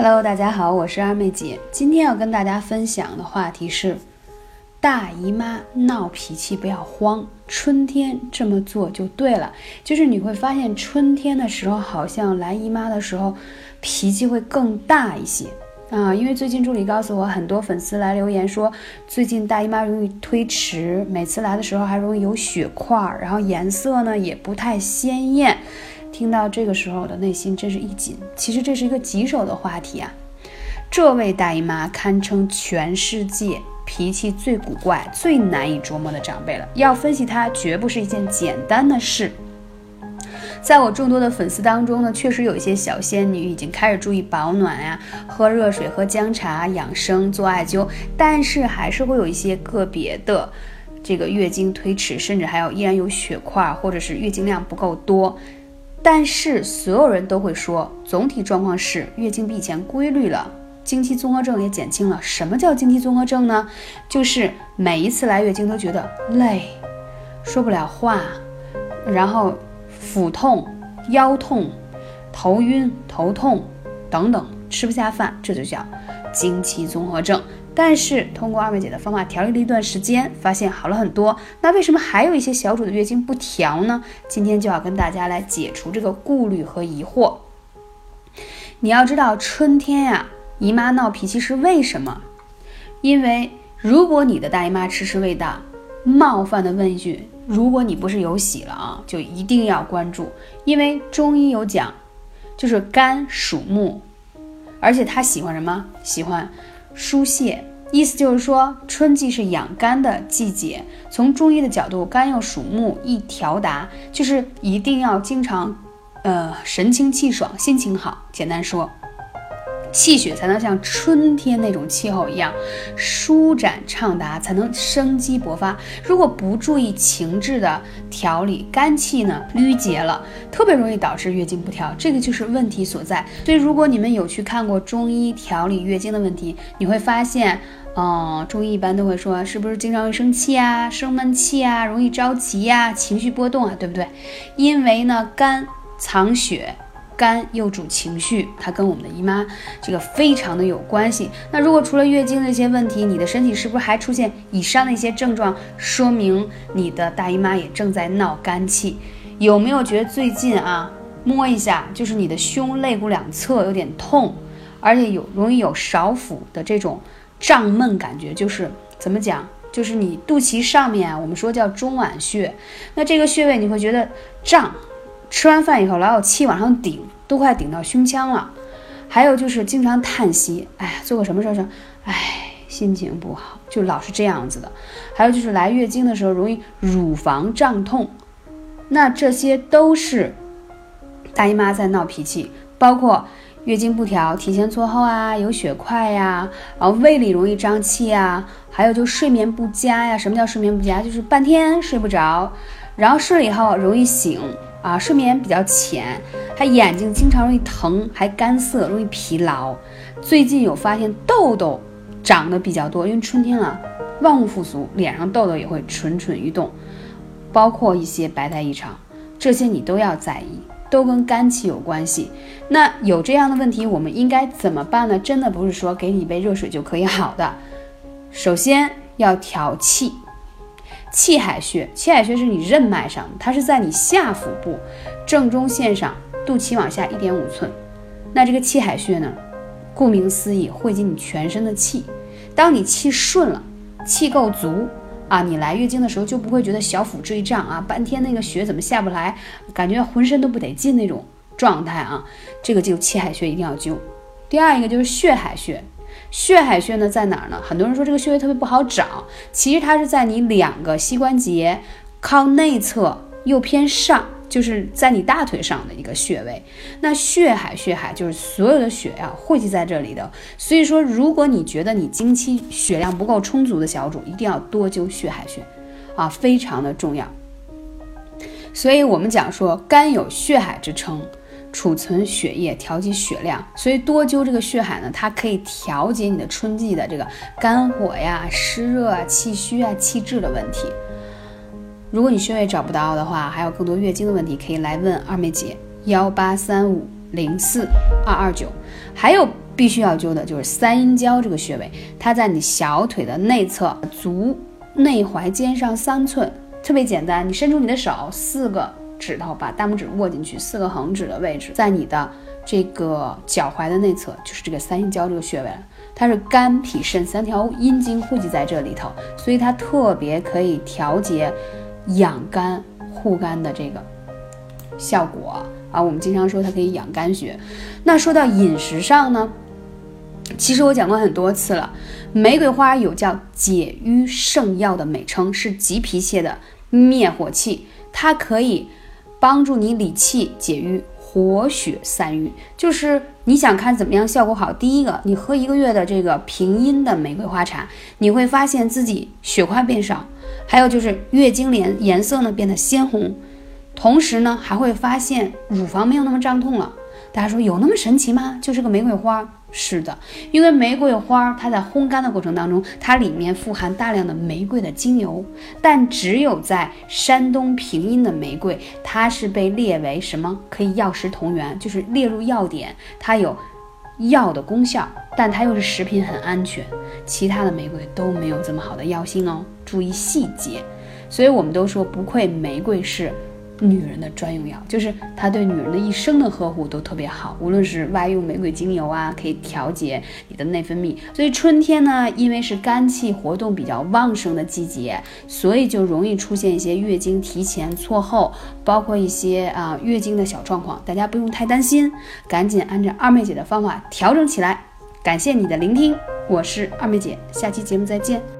Hello，大家好，我是二妹姐。今天要跟大家分享的话题是，大姨妈闹脾气不要慌，春天这么做就对了。就是你会发现，春天的时候好像来姨妈的时候，脾气会更大一些啊。因为最近助理告诉我，很多粉丝来留言说，最近大姨妈容易推迟，每次来的时候还容易有血块，然后颜色呢也不太鲜艳。听到这个时候，我的内心真是一紧。其实这是一个棘手的话题啊。这位大姨妈堪称全世界脾气最古怪、最难以琢磨的长辈了。要分析她，绝不是一件简单的事。在我众多的粉丝当中呢，确实有一些小仙女已经开始注意保暖呀，喝热水、喝姜茶、养生、做艾灸，但是还是会有一些个别的这个月经推迟，甚至还有依然有血块，或者是月经量不够多。但是所有人都会说，总体状况是月经比以前规律了，经期综合症也减轻了。什么叫经期综合症呢？就是每一次来月经都觉得累，说不了话，然后腹痛、腰痛、头晕、头痛等等，吃不下饭，这就叫经期综合症。但是通过二妹姐的方法调理了一段时间，发现好了很多。那为什么还有一些小主的月经不调呢？今天就要跟大家来解除这个顾虑和疑惑。你要知道，春天呀，姨妈闹脾气是为什么？因为如果你的大姨妈迟迟未到，冒犯的问一句：如果你不是有喜了啊，就一定要关注，因为中医有讲，就是肝属木，而且它喜欢什么？喜欢疏泄。意思就是说，春季是养肝的季节。从中医的角度，肝又属木，易调达，就是一定要经常，呃，神清气爽，心情好。简单说。气血才能像春天那种气候一样舒展畅达，才能生机勃发。如果不注意情志的调理，肝气呢淤结了，特别容易导致月经不调，这个就是问题所在。所以，如果你们有去看过中医调理月经的问题，你会发现，嗯，中医一般都会说，是不是经常会生气啊、生闷气啊、容易着急呀、情绪波动啊，对不对？因为呢，肝藏血。肝又主情绪，它跟我们的姨妈这个非常的有关系。那如果除了月经的一些问题，你的身体是不是还出现以上的一些症状？说明你的大姨妈也正在闹肝气。有没有觉得最近啊，摸一下就是你的胸肋骨两侧有点痛，而且有容易有少腹的这种胀闷感觉？就是怎么讲？就是你肚脐上面啊，我们说叫中脘穴，那这个穴位你会觉得胀。吃完饭以后老有气往上顶，都快顶到胸腔了。还有就是经常叹息，哎，做个什么事儿，哎，心情不好，就老是这样子的。还有就是来月经的时候容易乳房胀痛，那这些都是大姨妈在闹脾气。包括月经不调、提前错后啊，有血块呀，然后胃里容易胀气呀，还有就睡眠不佳呀。什么叫睡眠不佳？就是半天睡不着，然后睡了以后容易醒。啊，睡眠比较浅，还眼睛经常容易疼，还干涩，容易疲劳。最近有发现痘痘长得比较多，因为春天了，万物复苏，脸上痘痘也会蠢蠢欲动，包括一些白带异常，这些你都要在意，都跟肝气有关系。那有这样的问题，我们应该怎么办呢？真的不是说给你一杯热水就可以好的，首先要调气。气海穴，气海穴是你任脉上，它是在你下腹部正中线上，肚脐往下一点五寸。那这个气海穴呢，顾名思义，汇集你全身的气。当你气顺了，气够足啊，你来月经的时候就不会觉得小腹坠胀啊，半天那个血怎么下不来，感觉浑身都不得劲那种状态啊。这个就气海穴一定要灸。第二一个就是血海穴。血海穴呢在哪儿呢？很多人说这个穴位特别不好找，其实它是在你两个膝关节靠内侧右偏上，就是在你大腿上的一个穴位。那血海血海就是所有的血呀汇集在这里的。所以说，如果你觉得你经期血量不够充足的小主，一定要多灸血海穴啊，非常的重要。所以我们讲说肝有血海之称。储存血液，调节血量，所以多灸这个血海呢，它可以调节你的春季的这个肝火呀、湿热啊、气虚啊、气滞的问题。如果你穴位找不到的话，还有更多月经的问题，可以来问二妹姐幺八三五零四二二九。还有必须要灸的就是三阴交这个穴位，它在你小腿的内侧，足内踝尖上三寸，特别简单。你伸出你的手，四个指头把大拇指握进去，四个横指的位置，在你的这个脚踝的内侧，就是这个三阴交这个穴位了。它是肝脾肾三条阴经汇集在这里头，所以它特别可以调节养肝护肝的这个效果啊。我们经常说它可以养肝血。那说到饮食上呢？其实我讲过很多次了，玫瑰花有叫解郁圣药的美称，是急脾气的灭火器，它可以帮助你理气解郁、活血散瘀。就是你想看怎么样效果好，第一个，你喝一个月的这个平阴的玫瑰花茶，你会发现自己血块变少，还有就是月经颜颜色呢变得鲜红，同时呢还会发现乳房没有那么胀痛了。大家说有那么神奇吗？就是个玫瑰花。是的，因为玫瑰花它在烘干的过程当中，它里面富含大量的玫瑰的精油，但只有在山东平阴的玫瑰，它是被列为什么？可以药食同源，就是列入药典，它有药的功效，但它又是食品，很安全。其他的玫瑰都没有这么好的药性哦，注意细节。所以我们都说，不愧玫瑰是。女人的专用药，就是它对女人的一生的呵护都特别好。无论是外用玫瑰精油啊，可以调节你的内分泌。所以春天呢，因为是肝气活动比较旺盛的季节，所以就容易出现一些月经提前、错后，包括一些啊月经的小状况。大家不用太担心，赶紧按照二妹姐的方法调整起来。感谢你的聆听，我是二妹姐，下期节目再见。